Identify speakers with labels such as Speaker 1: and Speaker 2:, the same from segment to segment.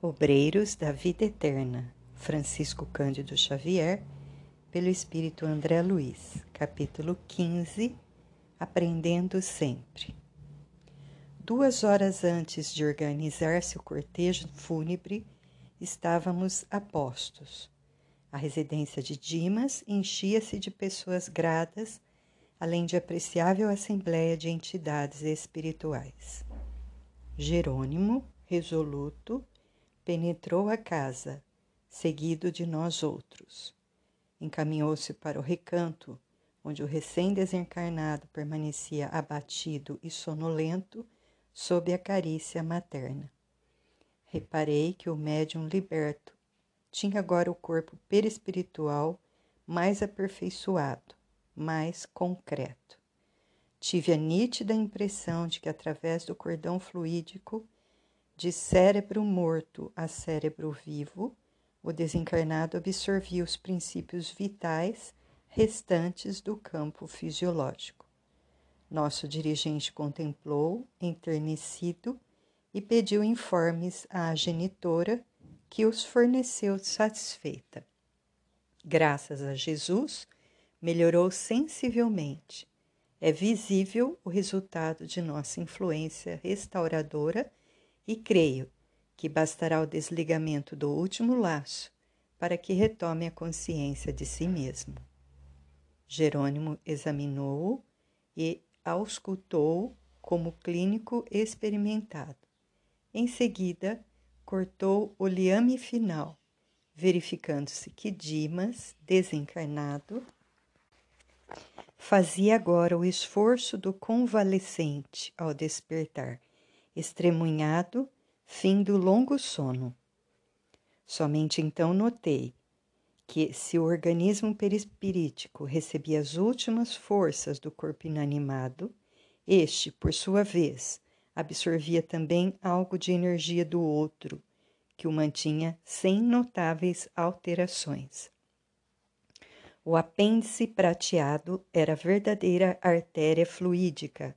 Speaker 1: Obreiros da Vida Eterna, Francisco Cândido Xavier, pelo Espírito André Luiz, capítulo 15 Aprendendo Sempre. Duas horas antes de organizar-se o cortejo fúnebre, estávamos a postos. A residência de Dimas enchia-se de pessoas gradas, além de apreciável assembleia de entidades espirituais. Jerônimo, resoluto, penetrou a casa, seguido de nós outros. Encaminhou-se para o recanto, onde o recém-desencarnado permanecia abatido e sonolento sob a carícia materna. Reparei que o médium liberto tinha agora o corpo perispiritual mais aperfeiçoado, mais concreto. Tive a nítida impressão de que, através do cordão fluídico, de cérebro morto a cérebro vivo, o desencarnado absorvia os princípios vitais restantes do campo fisiológico. Nosso dirigente contemplou, enternecido, e pediu informes à genitora, que os forneceu satisfeita. Graças a Jesus, melhorou sensivelmente. É visível o resultado de nossa influência restauradora e creio que bastará o desligamento do último laço para que retome a consciência de si mesmo. Jerônimo examinou-o e auscultou como clínico experimentado. Em seguida, cortou o liame final, verificando-se que Dimas, desencarnado, fazia agora o esforço do convalescente ao despertar estremunhado, fim do longo sono. Somente então notei que, se o organismo perispirítico recebia as últimas forças do corpo inanimado, este, por sua vez, absorvia também algo de energia do outro, que o mantinha sem notáveis alterações. O apêndice prateado era verdadeira artéria fluídica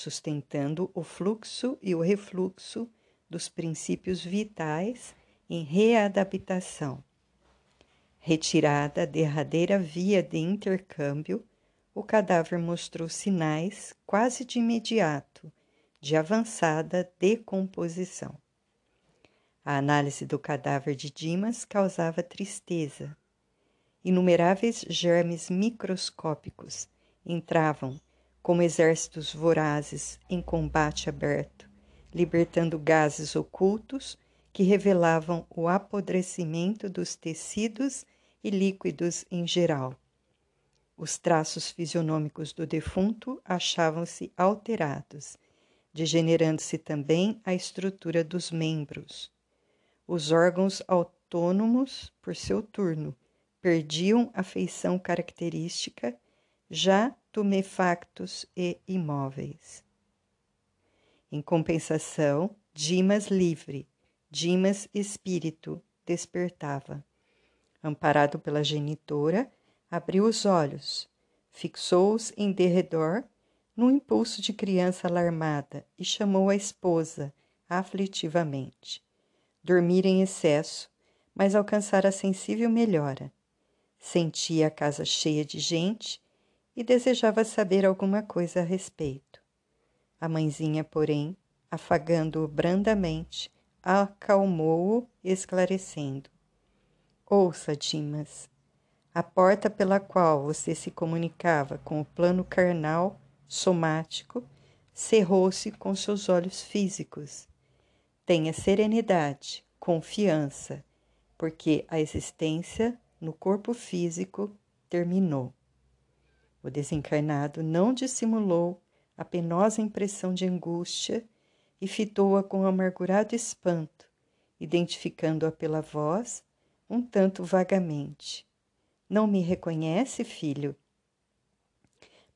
Speaker 1: sustentando o fluxo e o refluxo dos princípios vitais em readaptação. Retirada a derradeira via de intercâmbio, o cadáver mostrou sinais quase de imediato de avançada decomposição. A análise do cadáver de Dimas causava tristeza. Inumeráveis germes microscópicos entravam como exércitos vorazes em combate aberto, libertando gases ocultos que revelavam o apodrecimento dos tecidos e líquidos em geral. Os traços fisionômicos do defunto achavam-se alterados, degenerando-se também a estrutura dos membros. Os órgãos autônomos, por seu turno, perdiam a feição característica já tumefactos e imóveis. Em compensação, Dimas livre, Dimas espírito, despertava. Amparado pela genitora, abriu os olhos, fixou-os em derredor, num impulso de criança alarmada, e chamou a esposa, aflitivamente. Dormira em excesso, mas alcançara sensível melhora. Sentia a casa cheia de gente e desejava saber alguma coisa a respeito. A mãezinha, porém, afagando-o brandamente, acalmou-o, esclarecendo: Ouça, Dimas, a porta pela qual você se comunicava com o plano carnal somático cerrou-se com seus olhos físicos. Tenha serenidade, confiança, porque a existência no corpo físico terminou. O desencarnado não dissimulou a penosa impressão de angústia e fitou-a com amargurado espanto, identificando-a pela voz, um tanto vagamente. Não me reconhece, filho?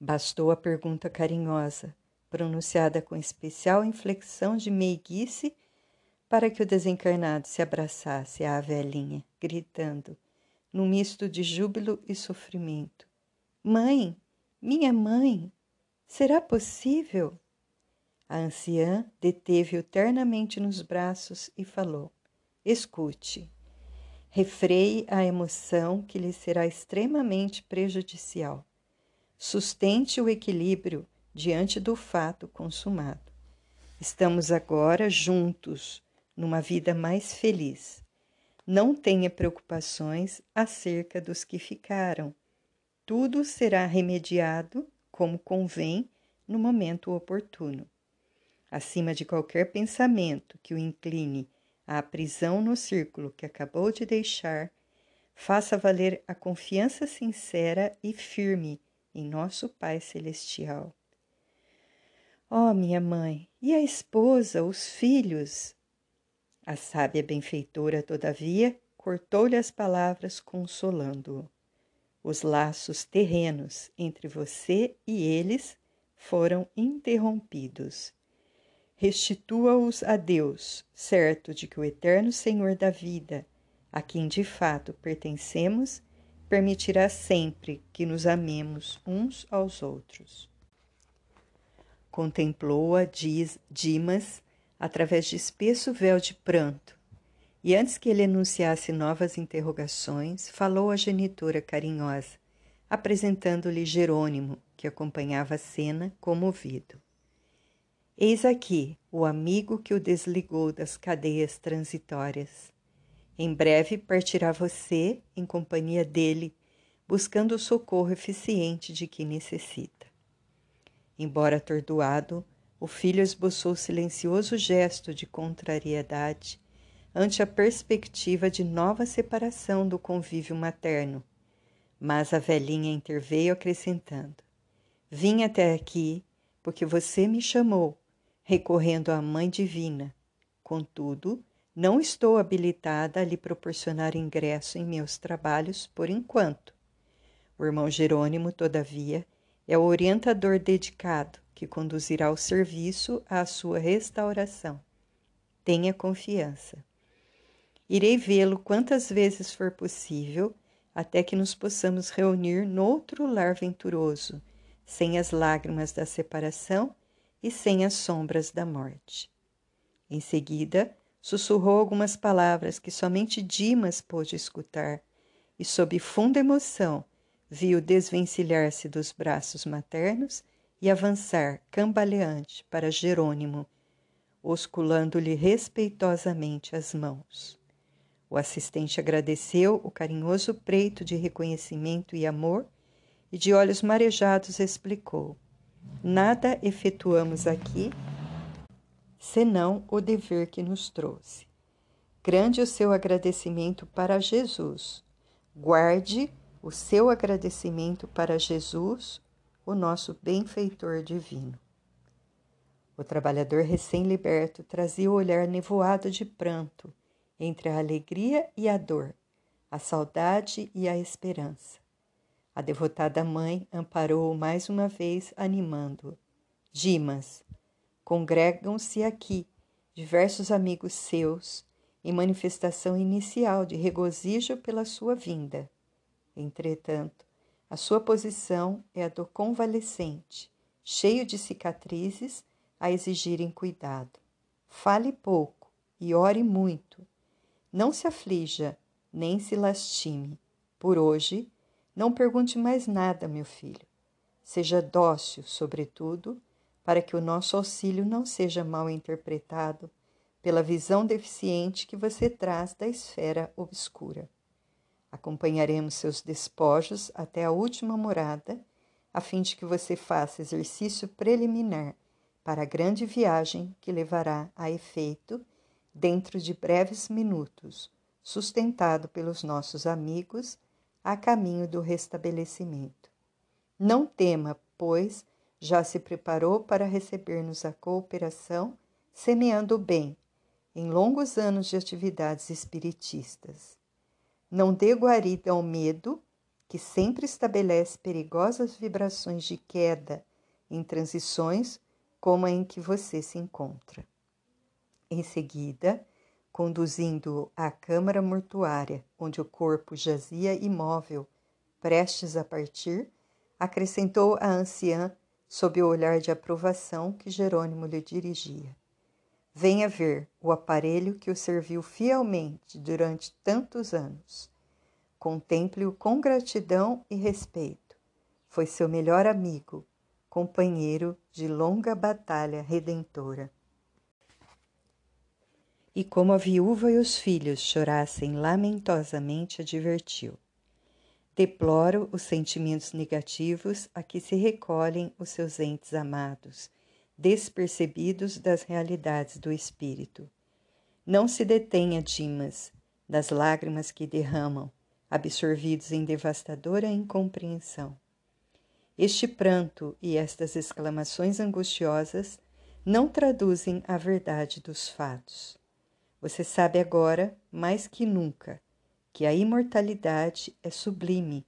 Speaker 1: Bastou a pergunta carinhosa, pronunciada com especial inflexão de meiguice, para que o desencarnado se abraçasse à velhinha, gritando, num misto de júbilo e sofrimento: Mãe, minha mãe, será possível? A anciã deteve-o ternamente nos braços e falou: Escute. Refreie a emoção que lhe será extremamente prejudicial. Sustente o equilíbrio diante do fato consumado. Estamos agora juntos numa vida mais feliz. Não tenha preocupações acerca dos que ficaram. Tudo será remediado como convém no momento oportuno. Acima de qualquer pensamento que o incline à prisão no círculo que acabou de deixar, faça valer a confiança sincera e firme em nosso Pai Celestial. Oh, minha mãe, e a esposa, os filhos? A sábia benfeitora, todavia, cortou-lhe as palavras, consolando-o. Os laços terrenos entre você e eles foram interrompidos. Restitua-os a Deus, certo de que o eterno Senhor da vida, a quem de fato pertencemos, permitirá sempre que nos amemos uns aos outros. Contemplou-a Dimas através de espesso véu de pranto, e antes que ele enunciasse novas interrogações, falou à genitora carinhosa, apresentando-lhe Jerônimo, que acompanhava a cena comovido. Eis aqui o amigo que o desligou das cadeias transitórias. Em breve partirá você em companhia dele, buscando o socorro eficiente de que necessita. Embora atordoado, o filho esboçou silencioso gesto de contrariedade ante a perspectiva de nova separação do convívio materno, mas a velhinha interveio acrescentando: Vim até aqui porque você me chamou, recorrendo à Mãe Divina. Contudo, não estou habilitada a lhe proporcionar ingresso em meus trabalhos por enquanto. O irmão Jerônimo, todavia, é o orientador dedicado que conduzirá o serviço à sua restauração. Tenha confiança. Irei vê-lo quantas vezes for possível, até que nos possamos reunir noutro lar venturoso, sem as lágrimas da separação e sem as sombras da morte. Em seguida, sussurrou algumas palavras que somente Dimas pôde escutar, e sob funda emoção viu desvencilhar-se dos braços maternos e avançar cambaleante para Jerônimo, osculando-lhe respeitosamente as mãos. O assistente agradeceu o carinhoso preito de reconhecimento e amor e, de olhos marejados, explicou: Nada efetuamos aqui senão o dever que nos trouxe. Grande o seu agradecimento para Jesus. Guarde o seu agradecimento para Jesus, o nosso benfeitor divino. O trabalhador recém-liberto trazia o olhar nevoado de pranto entre a alegria e a dor, a saudade e a esperança. A devotada mãe amparou-o mais uma vez, animando-o. Dimas, congregam-se aqui diversos amigos seus em manifestação inicial de regozijo pela sua vinda. Entretanto, a sua posição é a do convalescente, cheio de cicatrizes a exigirem cuidado. Fale pouco e ore muito. Não se aflija, nem se lastime. Por hoje, não pergunte mais nada, meu filho. Seja dócil, sobretudo, para que o nosso auxílio não seja mal interpretado pela visão deficiente que você traz da esfera obscura. Acompanharemos seus despojos até a última morada, a fim de que você faça exercício preliminar para a grande viagem que levará a efeito dentro de breves minutos, sustentado pelos nossos amigos a caminho do restabelecimento. Não tema, pois já se preparou para receber-nos a cooperação, semeando o bem em longos anos de atividades espiritistas. Não dê guarida ao medo, que sempre estabelece perigosas vibrações de queda em transições como a em que você se encontra. Em seguida, conduzindo-o à câmara mortuária, onde o corpo jazia imóvel, prestes a partir, acrescentou a anciã sob o olhar de aprovação que Jerônimo lhe dirigia. venha ver o aparelho que o serviu fielmente durante tantos anos. Contemple-o com gratidão e respeito. Foi seu melhor amigo, companheiro de longa batalha redentora. E como a viúva e os filhos chorassem lamentosamente, advertiu: Deploro os sentimentos negativos a que se recolhem os seus entes amados despercebidos das realidades do espírito. Não se detenha, Dimas, das lágrimas que derramam, absorvidos em devastadora incompreensão. Este pranto e estas exclamações angustiosas não traduzem a verdade dos fatos. Você sabe agora, mais que nunca, que a imortalidade é sublime.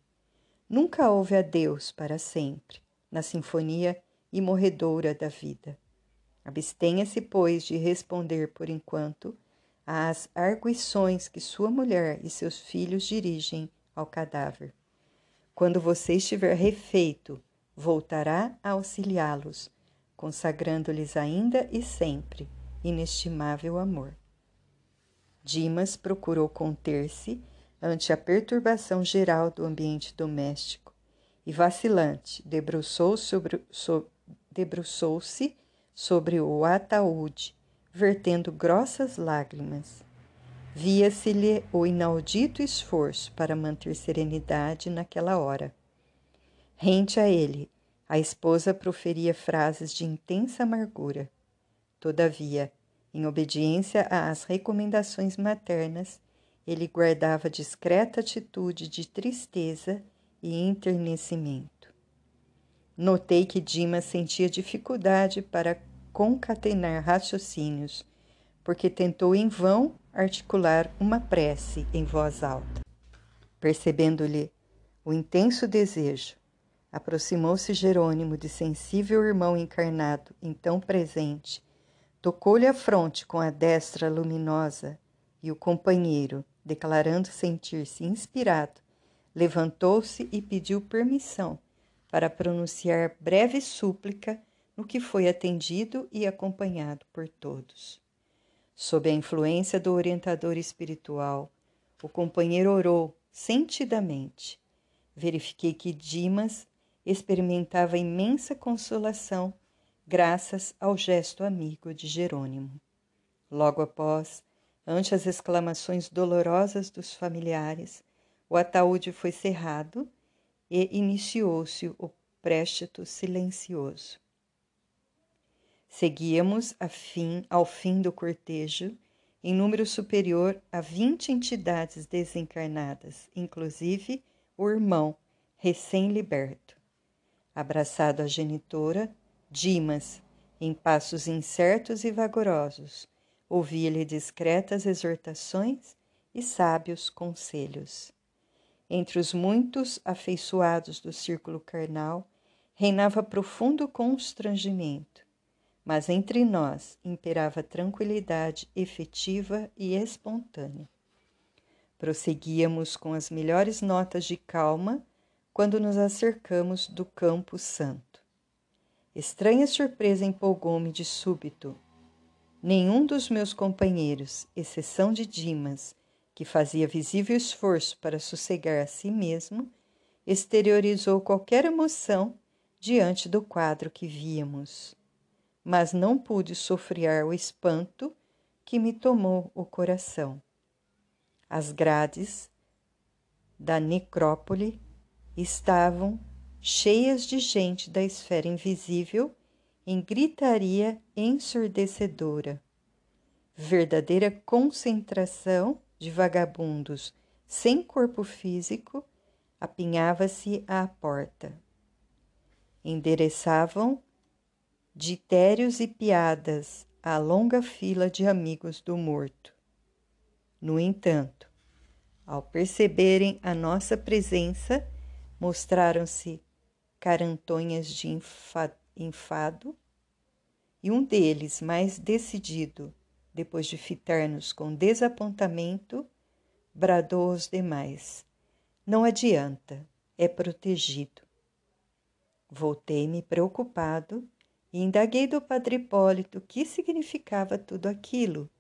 Speaker 1: Nunca houve adeus para sempre na sinfonia e morredoura da vida. Abstenha-se, pois, de responder por enquanto às arguições que sua mulher e seus filhos dirigem ao cadáver. Quando você estiver refeito, voltará a auxiliá-los, consagrando-lhes ainda e sempre inestimável amor. Dimas procurou conter-se ante a perturbação geral do ambiente doméstico e, vacilante, debruçou sobre, debruçou-se sobre o ataúde, vertendo grossas lágrimas. Via-se-lhe o inaudito esforço para manter serenidade naquela hora. Rente a ele, a esposa proferia frases de intensa amargura. Todavia, em obediência às recomendações maternas, ele guardava discreta atitude de tristeza e enternecimento. Notei que Dima sentia dificuldade para concatenar raciocínios, porque tentou em vão articular uma prece em voz alta. Percebendo-lhe o intenso desejo, aproximou-se Jerônimo de sensível irmão encarnado, então presente, tocou-lhe a fronte com a destra luminosa e o companheiro, declarando sentir-se inspirado, levantou-se e pediu permissão para pronunciar breve súplica, no que foi atendido e acompanhado por todos. Sob a influência do orientador espiritual, o companheiro orou sentidamente. Verifiquei que Dimas experimentava imensa consolação graças ao gesto amigo de Jerônimo. Logo após, ante as exclamações dolorosas dos familiares, o ataúde foi cerrado e iniciou-se o préstito silencioso. Seguíamos fim, ao fim do cortejo, em número superior a vinte entidades desencarnadas, inclusive o irmão recém-liberto. Abraçado à genitora, Dimas, em passos incertos e vagarosos, ouvia-lhe discretas exortações e sábios conselhos. Entre os muitos afeiçoados do círculo carnal, reinava profundo constrangimento, mas entre nós imperava tranquilidade efetiva e espontânea. Prosseguíamos com as melhores notas de calma quando nos acercamos do Campo Santo. Estranha surpresa empolgou-me de súbito. Nenhum dos meus companheiros, exceção de Dimas, que fazia visível esforço para sossegar a si mesmo, exteriorizou qualquer emoção diante do quadro que víamos. Mas não pude sofrear o espanto que me tomou o coração. As grades da necrópole estavam cheias de gente da esfera invisível em gritaria ensurdecedora. Verdadeira concentração de vagabundos sem corpo físico apinhava-se à porta. Endereçavam ditérios e piadas à longa fila de amigos do morto. No entanto, ao perceberem a nossa presença, mostraram-se carantonhas de enfado, e um deles, mais decidido, depois de fitar-nos com desapontamento, bradou aos demais: Não adianta, é protegido. Voltei-me preocupado e indaguei do padre Hipólito o que significava tudo aquilo.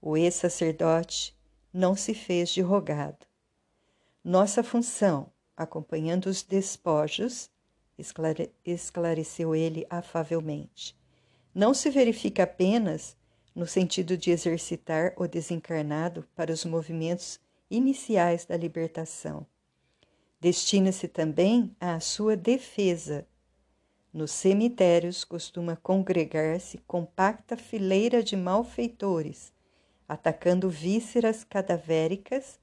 Speaker 1: O ex-sacerdote não se fez de rogado. Nossa função, acompanhando os despojos, esclare esclareceu ele afavelmente, não se verifica apenas no sentido de exercitar o desencarnado para os movimentos iniciais da libertação. Destina-se também à sua defesa. Nos cemitérios costuma congregar-se compacta fileira de malfeitores, atacando vísceras cadavéricas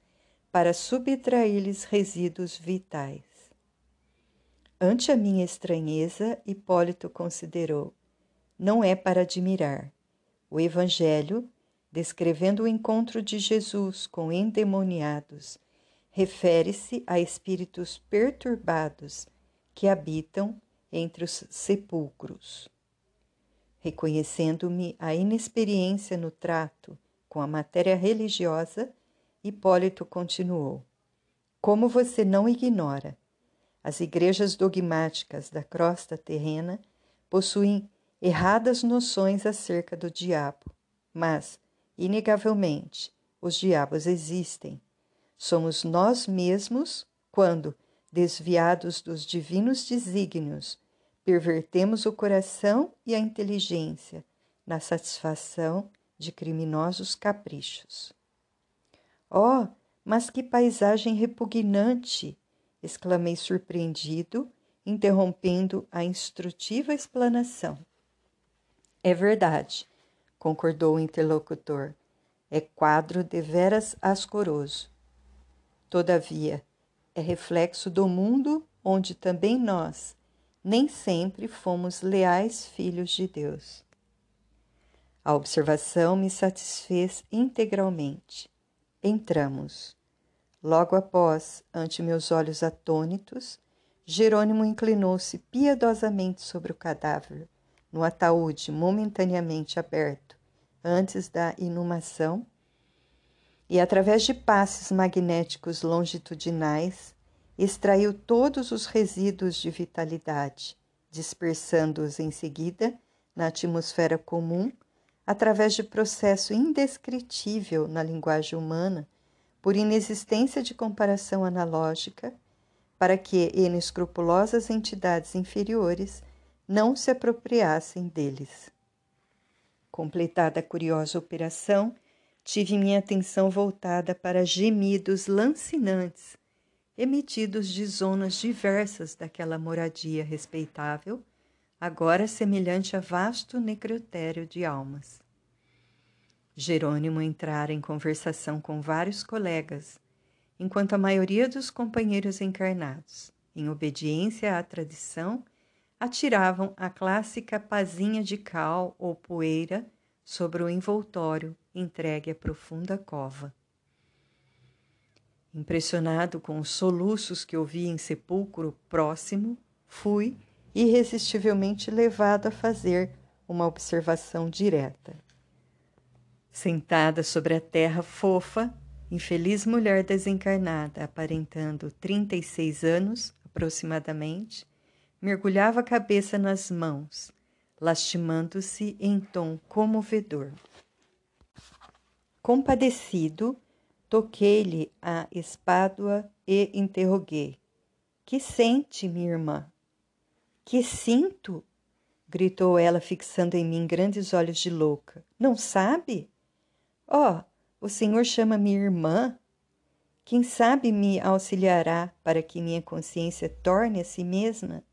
Speaker 1: para subtrair-lhes resíduos vitais. Ante a minha estranheza, Hipólito considerou: não é para admirar. O Evangelho, descrevendo o encontro de Jesus com endemoniados, refere-se a espíritos perturbados que habitam entre os sepulcros. Reconhecendo-me a inexperiência no trato com a matéria religiosa, Hipólito continuou: Como você não ignora, as igrejas dogmáticas da crosta terrena possuem erradas noções acerca do diabo, mas, inegavelmente, os diabos existem. Somos nós mesmos quando, desviados dos divinos desígnios, pervertemos o coração e a inteligência na satisfação de criminosos caprichos. Oh, mas que paisagem repugnante! Exclamei surpreendido, interrompendo a instrutiva explanação. É verdade, concordou o interlocutor. É quadro deveras ascoroso. Todavia, é reflexo do mundo onde também nós nem sempre fomos leais filhos de Deus. A observação me satisfez integralmente. Entramos. Logo após, ante meus olhos atônitos, Jerônimo inclinou-se piedosamente sobre o cadáver no ataúde momentaneamente aberto antes da inumação, e através de passes magnéticos longitudinais extraiu todos os resíduos de vitalidade, dispersando-os em seguida na atmosfera comum através de processo indescritível na linguagem humana, por inexistência de comparação analógica, para que inescrupulosas entidades inferiores não se apropriassem deles. Completada a curiosa operação, tive minha atenção voltada para gemidos lancinantes, emitidos de zonas diversas daquela moradia respeitável, agora semelhante a vasto necrotério de almas. Jerônimo entrara em conversação com vários colegas, enquanto a maioria dos companheiros encarnados, em obediência à tradição, atiravam a clássica pazinha de cal ou poeira sobre o envoltório entregue à profunda cova. Impressionado com os soluços que ouvi em sepulcro próximo, fui irresistivelmente levado a fazer uma observação direta. Sentada sobre a terra fofa, infeliz mulher desencarnada, aparentando trinta e seis anos aproximadamente, mergulhava a cabeça nas mãos, lastimando-se em tom comovedor. Compadecido, toquei-lhe a espádua e interroguei: Que sente, minha irmã? Que sinto? gritou ela, fixando em mim grandes olhos de louca. Não sabe? Oh, o senhor chama-me irmã? Quem sabe me auxiliará para que minha consciência torne a si mesma?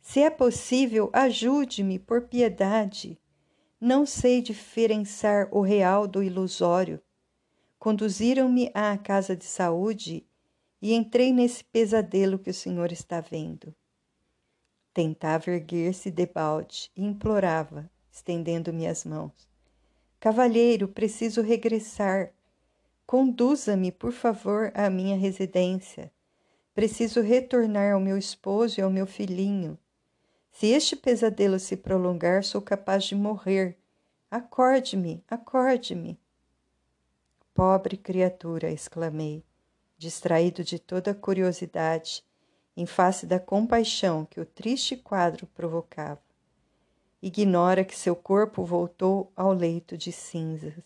Speaker 1: Se é possível, ajude-me por piedade. Não sei diferenciar o real do ilusório. Conduziram-me à casa de saúde e entrei nesse pesadelo que o senhor está vendo. Tentava erguer-se debalde e implorava, estendendo-me as mãos. Cavalheiro, preciso regressar. Conduza-me, por favor, à minha residência. Preciso retornar ao meu esposo e ao meu filhinho. Se este pesadelo se prolongar, sou capaz de morrer. Acorde-me, acorde-me. Pobre criatura, exclamei, distraído de toda a curiosidade, em face da compaixão que o triste quadro provocava. Ignora que seu corpo voltou ao leito de cinzas.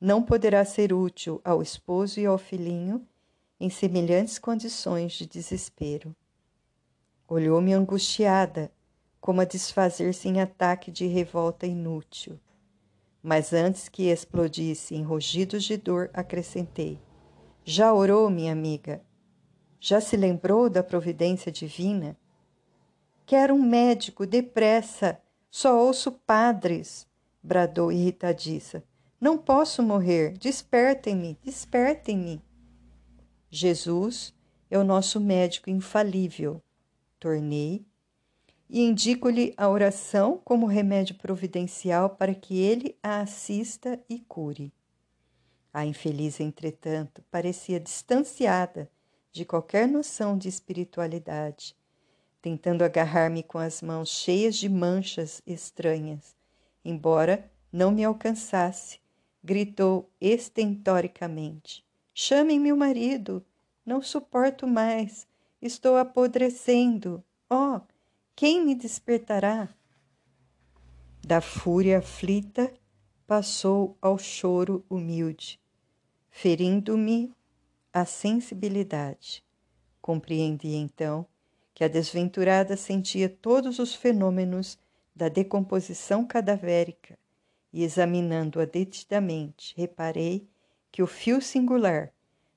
Speaker 1: Não poderá ser útil ao esposo e ao filhinho em semelhantes condições de desespero. Olhou-me angustiada, como a desfazer-se em ataque de revolta inútil. Mas antes que explodisse em rugidos de dor, acrescentei: Já orou, minha amiga? Já se lembrou da providência divina? Quero um médico, depressa! Só ouço padres! bradou irritadiça. Não posso morrer! Despertem-me! Despertem-me! Jesus é o nosso médico infalível. Tornei e indico-lhe a oração como remédio providencial para que ele a assista e cure. A infeliz, entretanto, parecia distanciada de qualquer noção de espiritualidade, tentando agarrar-me com as mãos cheias de manchas estranhas. Embora não me alcançasse, gritou estentoricamente: Chamem meu marido! Não suporto mais! Estou apodrecendo! Oh! Quem me despertará? Da fúria aflita, passou ao choro humilde, ferindo-me a sensibilidade. Compreendi então que a desventurada sentia todos os fenômenos da decomposição cadavérica e, examinando-a detidamente, reparei que o fio singular,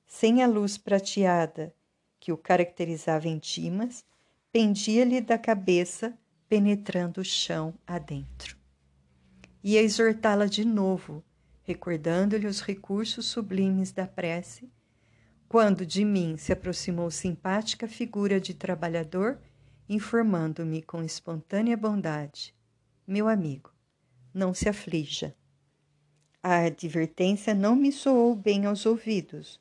Speaker 1: sem a luz prateada que o caracterizava em timas, pendia-lhe da cabeça, penetrando o chão adentro. Ia exortá-la de novo, recordando-lhe os recursos sublimes da prece, quando de mim se aproximou simpática figura de trabalhador, informando-me com espontânea bondade: Meu amigo, não se aflija. A advertência não me soou bem aos ouvidos.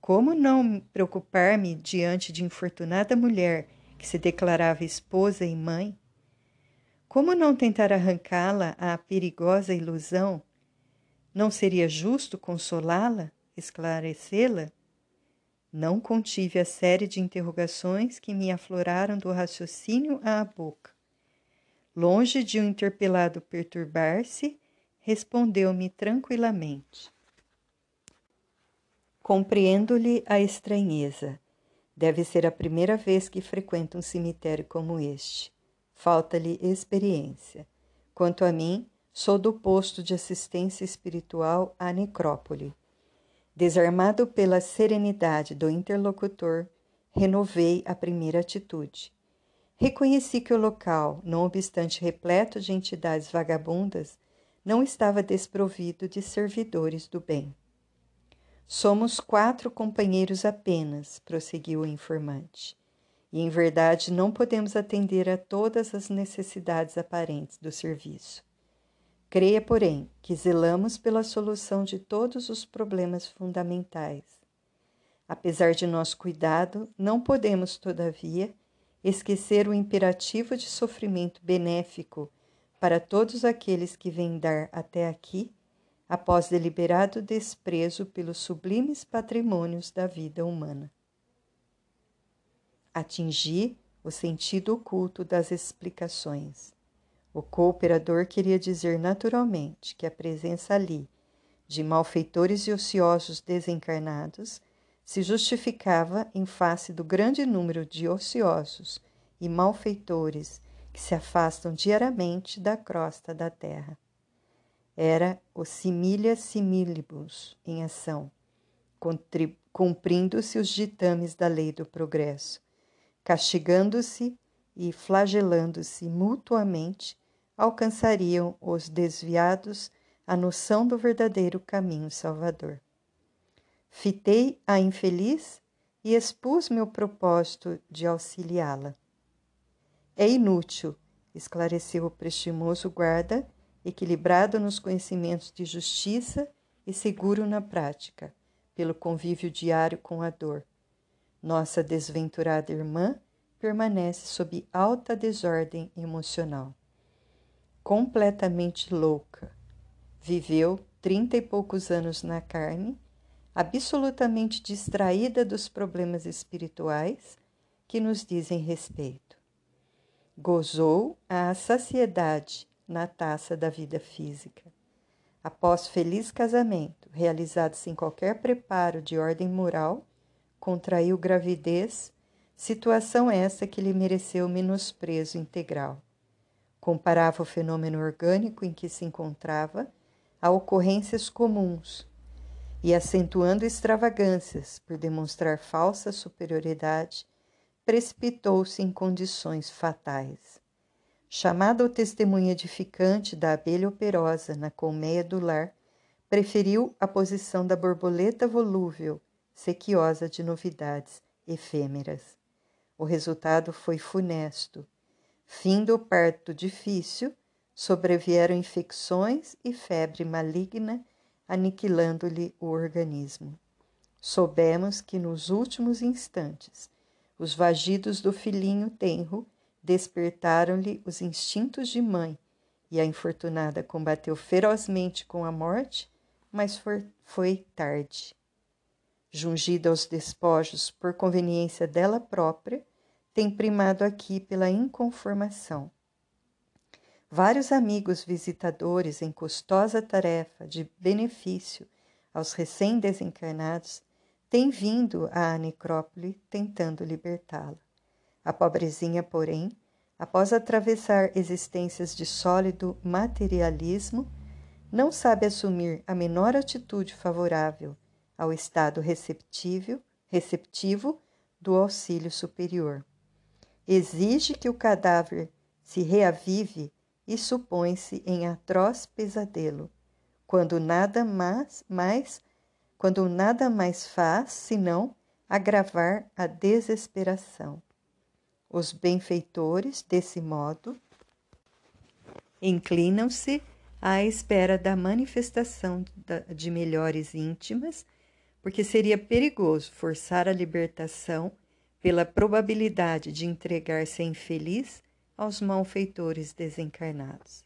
Speaker 1: Como não preocupar-me diante de infortunada mulher que se declarava esposa e mãe? Como não tentar arrancá-la à perigosa ilusão? Não seria justo consolá-la, esclarecê-la? Não contive a série de interrogações que me afloraram do raciocínio à boca. Longe de o um interpelado perturbar-se, respondeu-me tranquilamente. Compreendo-lhe a estranheza Deve ser a primeira vez que frequenta um cemitério como este. Falta-lhe experiência. Quanto a mim, sou do posto de assistência espiritual à necrópole. Desarmado pela serenidade do interlocutor, renovei a primeira atitude. Reconheci que o local, não obstante repleto de entidades vagabundas, não estava desprovido de servidores do bem. Somos quatro companheiros apenas, prosseguiu o informante, e em verdade não podemos atender a todas as necessidades aparentes do serviço. Creia, porém, que zelamos pela solução de todos os problemas fundamentais. Apesar de nosso cuidado, não podemos, todavia, esquecer o imperativo de sofrimento benéfico para todos aqueles que vêm dar até aqui após deliberado desprezo pelos sublimes patrimônios da vida humana. Atingi o sentido oculto das explicações. O cooperador queria dizer naturalmente que a presença ali de malfeitores e ociosos desencarnados se justificava em face do grande número de ociosos e malfeitores que se afastam diariamente da crosta da terra. Era o similia similibus em ação, cumprindo-se os ditames da lei do progresso, castigando-se e flagelando-se mutuamente, alcançariam os desviados a noção do verdadeiro caminho salvador. Fitei a infeliz e expus meu propósito de auxiliá-la. É inútil, esclareceu o prestimoso guarda equilibrado nos conhecimentos de justiça e seguro na prática, pelo convívio diário com a dor. Nossa desventurada irmã permanece sob alta desordem emocional. Completamente louca. Viveu trinta e poucos anos na carne, absolutamente distraída dos problemas espirituais que nos dizem respeito. Gozou a saciedade na taça da vida física. Após feliz casamento, realizado sem qualquer preparo de ordem moral, contraiu gravidez, situação essa que lhe mereceu menosprezo integral. Comparava o fenômeno orgânico em que se encontrava a ocorrências comuns e, acentuando extravagâncias por demonstrar falsa superioridade, precipitou-se em condições fatais. Chamada ao testemunho edificante da abelha operosa na colmeia do lar, preferiu a posição da borboleta volúvel, sequiosa de novidades efêmeras. O resultado foi funesto. Fim do parto difícil, sobrevieram infecções e febre maligna, aniquilando-lhe o organismo. Soubemos que nos últimos instantes, os vagidos do filhinho tenro despertaram-lhe os instintos de mãe e a infortunada combateu ferozmente com a morte, mas foi, foi tarde. Jungida aos despojos por conveniência dela própria, tem primado aqui pela inconformação. Vários amigos visitadores em custosa tarefa de benefício aos recém-desencarnados têm vindo à necrópole tentando libertá-la. A pobrezinha, porém, após atravessar existências de sólido materialismo, não sabe assumir a menor atitude favorável ao estado receptível, receptivo do auxílio superior. Exige que o cadáver se reavive e supõe-se em atroz pesadelo, quando nada mais, mais quando nada mais faz senão agravar a desesperação. Os benfeitores, desse modo, inclinam-se à espera da manifestação de melhores íntimas, porque seria perigoso forçar a libertação pela probabilidade de entregar-se infeliz aos malfeitores desencarnados.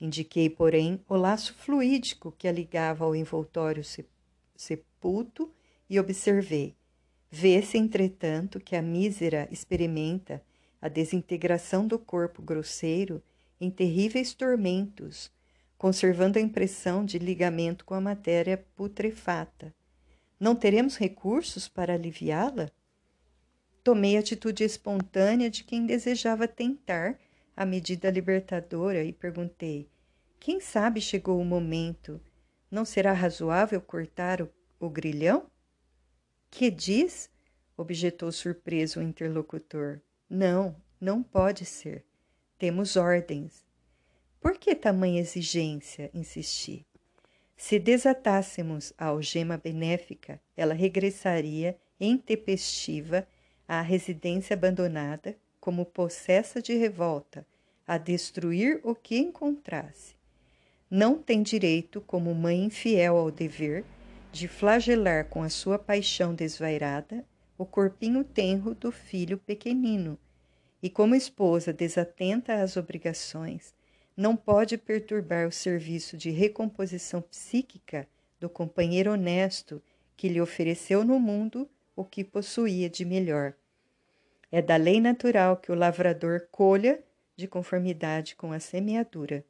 Speaker 1: Indiquei, porém, o laço fluídico que a ligava ao envoltório sepulto e observei Vê-se, entretanto, que a mísera experimenta a desintegração do corpo grosseiro em terríveis tormentos, conservando a impressão de ligamento com a matéria putrefata. Não teremos recursos para aliviá-la? Tomei a atitude espontânea de quem desejava tentar a medida libertadora e perguntei: Quem sabe chegou o momento? Não será razoável cortar o, o grilhão? Que diz? objetou surpreso o interlocutor. Não, não pode ser. Temos ordens. Por que tamanha exigência? insisti. Se desatássemos a algema benéfica, ela regressaria intempestiva à residência abandonada, como possessa de revolta, a destruir o que encontrasse. Não tem direito, como mãe infiel ao dever, de flagelar com a sua paixão desvairada o corpinho tenro do filho pequenino, e como esposa desatenta às obrigações, não pode perturbar o serviço de recomposição psíquica do companheiro honesto que lhe ofereceu no mundo o que possuía de melhor. É da lei natural que o lavrador colha de conformidade com a semeadura.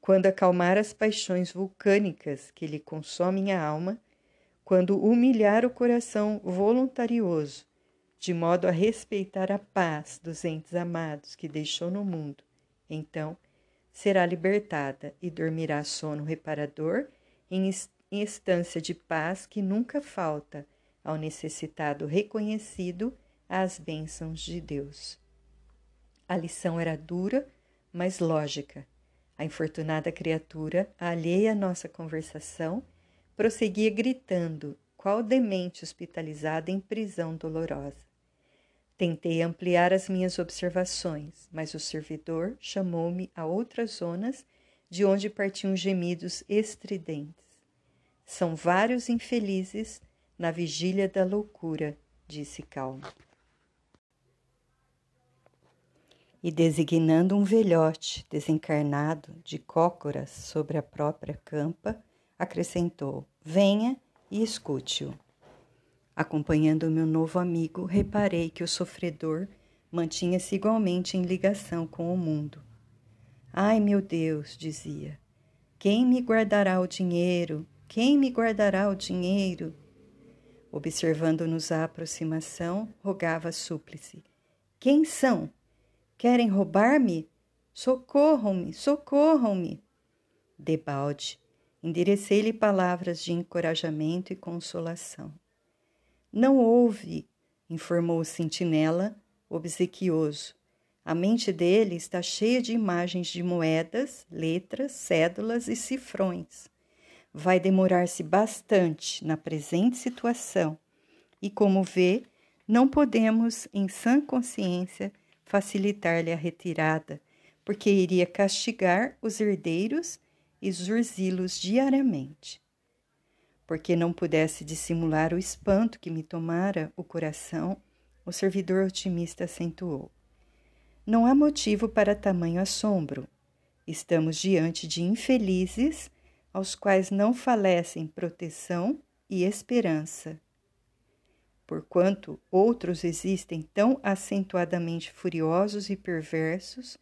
Speaker 1: Quando acalmar as paixões vulcânicas que lhe consomem a alma, quando humilhar o coração voluntarioso, de modo a respeitar a paz dos entes amados que deixou no mundo, então será libertada e dormirá sono reparador em instância de paz que nunca falta ao necessitado reconhecido às bênçãos de Deus. A lição era dura, mas lógica. A infortunada criatura, alheia à nossa conversação, prosseguia gritando, qual demente hospitalizada em prisão dolorosa. Tentei ampliar as minhas observações, mas o servidor chamou-me a outras zonas de onde partiam gemidos estridentes. São vários infelizes na vigília da loucura, disse calmo. E designando um velhote desencarnado de cócoras sobre a própria campa, acrescentou: Venha e escute-o. Acompanhando meu novo amigo, reparei que o sofredor mantinha-se igualmente em ligação com o mundo. Ai, meu Deus, dizia, quem me guardará o dinheiro? Quem me guardará o dinheiro? Observando-nos a aproximação, rogava súplice: Quem são? Querem roubar-me? Socorram-me, socorram-me! Debalde, enderecei-lhe palavras de encorajamento e consolação. Não houve, informou o sentinela, obsequioso. A mente dele está cheia de imagens de moedas, letras, cédulas e cifrões. Vai demorar-se bastante na presente situação e, como vê, não podemos, em sã consciência, facilitar-lhe a retirada, porque iria castigar os herdeiros e zurzi-los diariamente. Porque não pudesse dissimular o espanto que me tomara o coração, o servidor otimista acentuou. Não há motivo para tamanho assombro. Estamos diante de infelizes aos quais não falecem proteção e esperança. Porquanto outros existem tão acentuadamente furiosos e perversos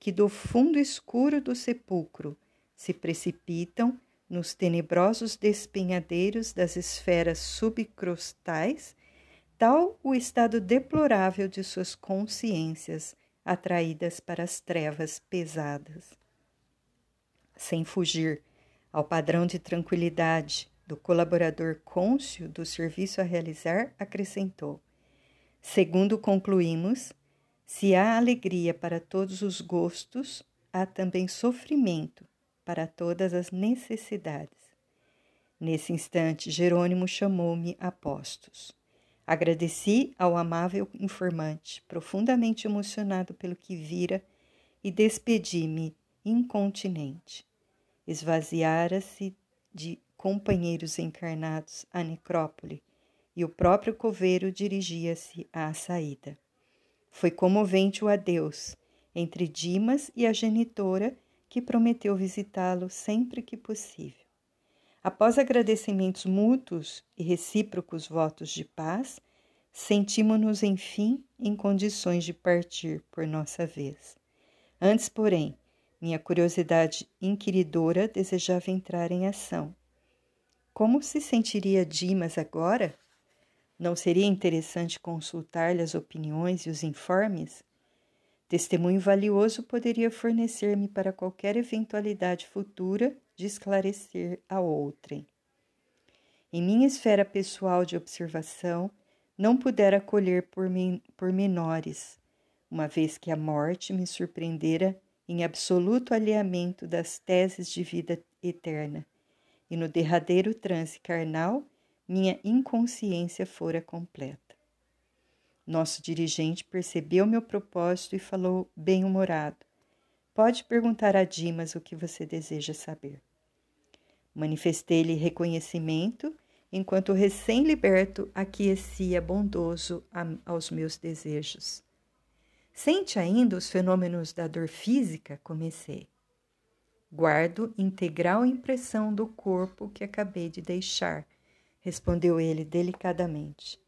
Speaker 1: que do fundo escuro do sepulcro se precipitam nos tenebrosos despenhadeiros das esferas subcrustais, tal o estado deplorável de suas consciências atraídas para as trevas pesadas. Sem fugir ao padrão de tranquilidade do colaborador cônscio do serviço a realizar, acrescentou: Segundo concluímos, se há alegria para todos os gostos, há também sofrimento para todas as necessidades. Nesse instante, Jerônimo chamou-me a postos. Agradeci ao amável informante, profundamente emocionado pelo que vira, e despedi-me incontinente. Esvaziara-se de companheiros encarnados a necrópole e o próprio coveiro dirigia-se à saída. Foi comovente o adeus entre Dimas e a genitora, que prometeu visitá-lo sempre que possível. Após agradecimentos mútuos e recíprocos votos de paz, sentimos-nos, enfim, em condições de partir por nossa vez. Antes, porém, minha curiosidade inquiridora desejava entrar em ação. Como se sentiria Dimas agora? Não seria interessante consultar-lhe as opiniões e os informes? Testemunho valioso poderia fornecer-me para qualquer eventualidade futura de esclarecer a outrem. Em minha esfera pessoal de observação, não pudera colher pormenores, uma vez que a morte me surpreendera em absoluto alinhamento das teses de vida eterna, e no derradeiro transe carnal, minha inconsciência fora completa. Nosso dirigente percebeu meu propósito e falou bem-humorado. Pode perguntar a Dimas o que você deseja saber. Manifestei-lhe reconhecimento, enquanto o recém-liberto aquecia bondoso aos meus desejos. Sente ainda os fenômenos da dor física? Comecei. Guardo integral impressão do corpo que acabei de deixar, respondeu ele delicadamente.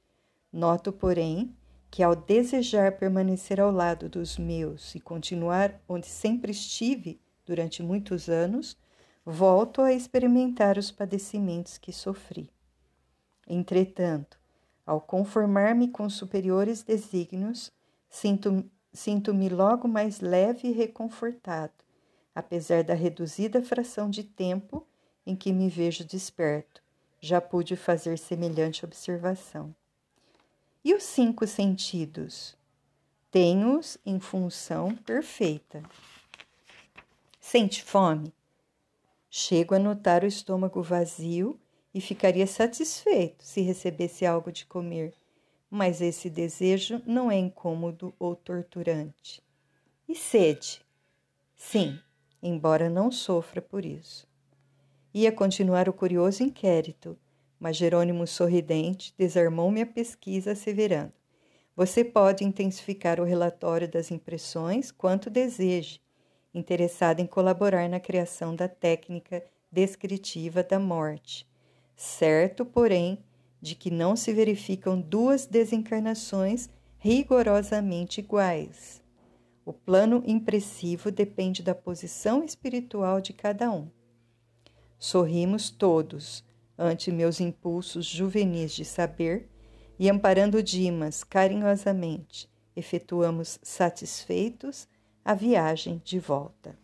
Speaker 1: Noto, porém, que ao desejar permanecer ao lado dos meus e continuar onde sempre estive durante muitos anos, volto a experimentar os padecimentos que sofri. Entretanto, ao conformar-me com superiores desígnios, sinto-me sinto logo mais leve e reconfortado, apesar da reduzida fração de tempo em que me vejo desperto. Já pude fazer semelhante observação. E os cinco sentidos? Tenho-os em função perfeita. Sente fome? Chego a notar o estômago vazio e ficaria satisfeito se recebesse algo de comer, mas esse desejo não é incômodo ou torturante. E sede? Sim, embora não sofra por isso. Ia continuar o curioso inquérito mas Jerônimo sorridente desarmou minha pesquisa, asseverando: Você pode intensificar o relatório das impressões quanto deseje, interessado em colaborar na criação da técnica descritiva da morte, certo, porém, de que não se verificam duas desencarnações rigorosamente iguais. O plano impressivo depende da posição espiritual de cada um. Sorrimos todos ante meus impulsos juvenis de saber e, amparando Dimas carinhosamente, efetuamos satisfeitos a viagem de volta.